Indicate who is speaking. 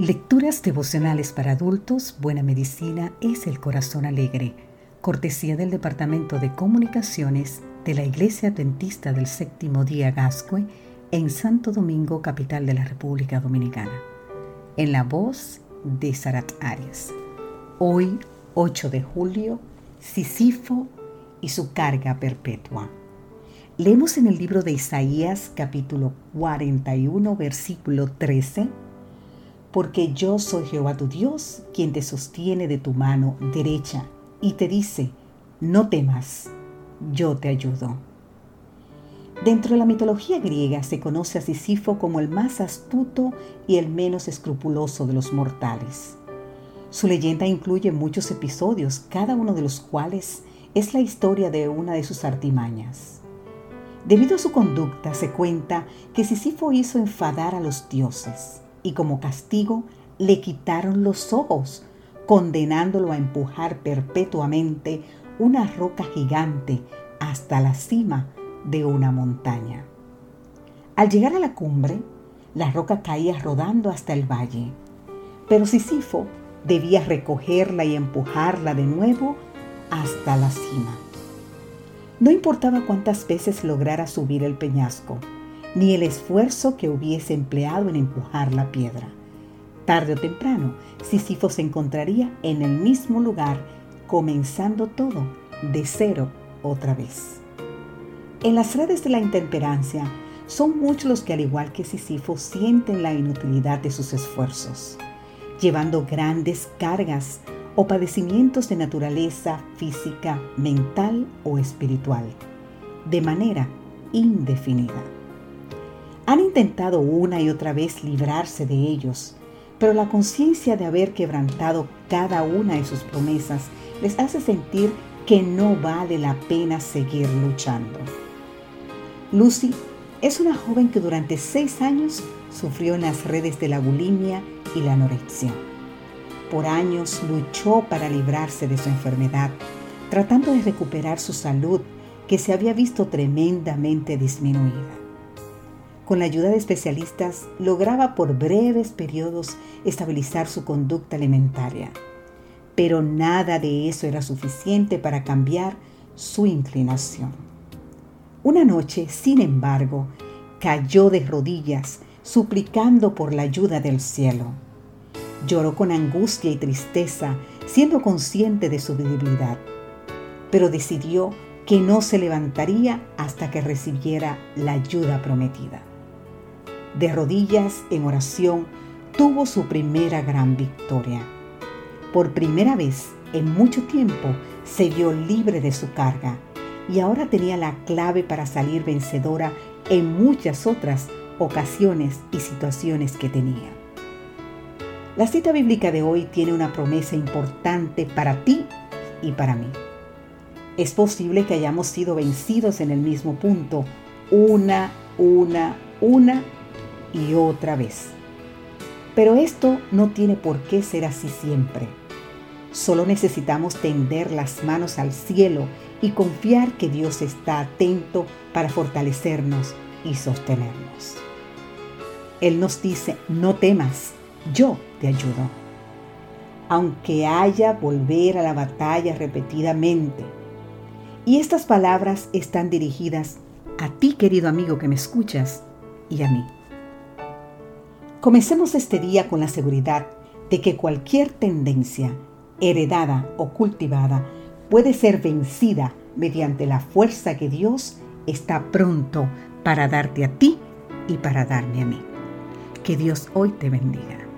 Speaker 1: Lecturas devocionales para adultos, Buena Medicina es el Corazón Alegre, cortesía del Departamento de Comunicaciones de la Iglesia Adventista del Séptimo Día Gascue en Santo Domingo, capital de la República Dominicana. En la voz de Sarat Arias. Hoy, 8 de julio, Sisifo y su carga perpetua. Leemos en el libro de Isaías capítulo 41 versículo 13 porque yo soy Jehová tu Dios, quien te sostiene de tu mano derecha y te dice, no temas, yo te ayudo. Dentro de la mitología griega se conoce a Sísifo como el más astuto y el menos escrupuloso de los mortales. Su leyenda incluye muchos episodios, cada uno de los cuales es la historia de una de sus artimañas. Debido a su conducta, se cuenta que Sísifo hizo enfadar a los dioses y como castigo le quitaron los ojos, condenándolo a empujar perpetuamente una roca gigante hasta la cima de una montaña. Al llegar a la cumbre, la roca caía rodando hasta el valle, pero Sísifo debía recogerla y empujarla de nuevo hasta la cima. No importaba cuántas veces lograra subir el peñasco, ni el esfuerzo que hubiese empleado en empujar la piedra. Tarde o temprano, Sísifo se encontraría en el mismo lugar, comenzando todo de cero otra vez. En las redes de la intemperancia, son muchos los que al igual que Sísifo sienten la inutilidad de sus esfuerzos, llevando grandes cargas o padecimientos de naturaleza física, mental o espiritual, de manera indefinida. Han intentado una y otra vez librarse de ellos, pero la conciencia de haber quebrantado cada una de sus promesas les hace sentir que no vale la pena seguir luchando. Lucy es una joven que durante seis años sufrió en las redes de la bulimia y la anorexia. Por años luchó para librarse de su enfermedad, tratando de recuperar su salud que se había visto tremendamente disminuida. Con la ayuda de especialistas, lograba por breves periodos estabilizar su conducta alimentaria. Pero nada de eso era suficiente para cambiar su inclinación. Una noche, sin embargo, cayó de rodillas, suplicando por la ayuda del cielo. Lloró con angustia y tristeza, siendo consciente de su debilidad, pero decidió que no se levantaría hasta que recibiera la ayuda prometida de rodillas en oración, tuvo su primera gran victoria. Por primera vez en mucho tiempo se vio libre de su carga y ahora tenía la clave para salir vencedora en muchas otras ocasiones y situaciones que tenía. La cita bíblica de hoy tiene una promesa importante para ti y para mí. Es posible que hayamos sido vencidos en el mismo punto una, una, una y otra vez. Pero esto no tiene por qué ser así siempre. Solo necesitamos tender las manos al cielo y confiar que Dios está atento para fortalecernos y sostenernos. Él nos dice, no temas, yo te ayudo. Aunque haya volver a la batalla repetidamente. Y estas palabras están dirigidas a ti, querido amigo que me escuchas, y a mí. Comencemos este día con la seguridad de que cualquier tendencia, heredada o cultivada, puede ser vencida mediante la fuerza que Dios está pronto para darte a ti y para darme a mí. Que Dios hoy te bendiga.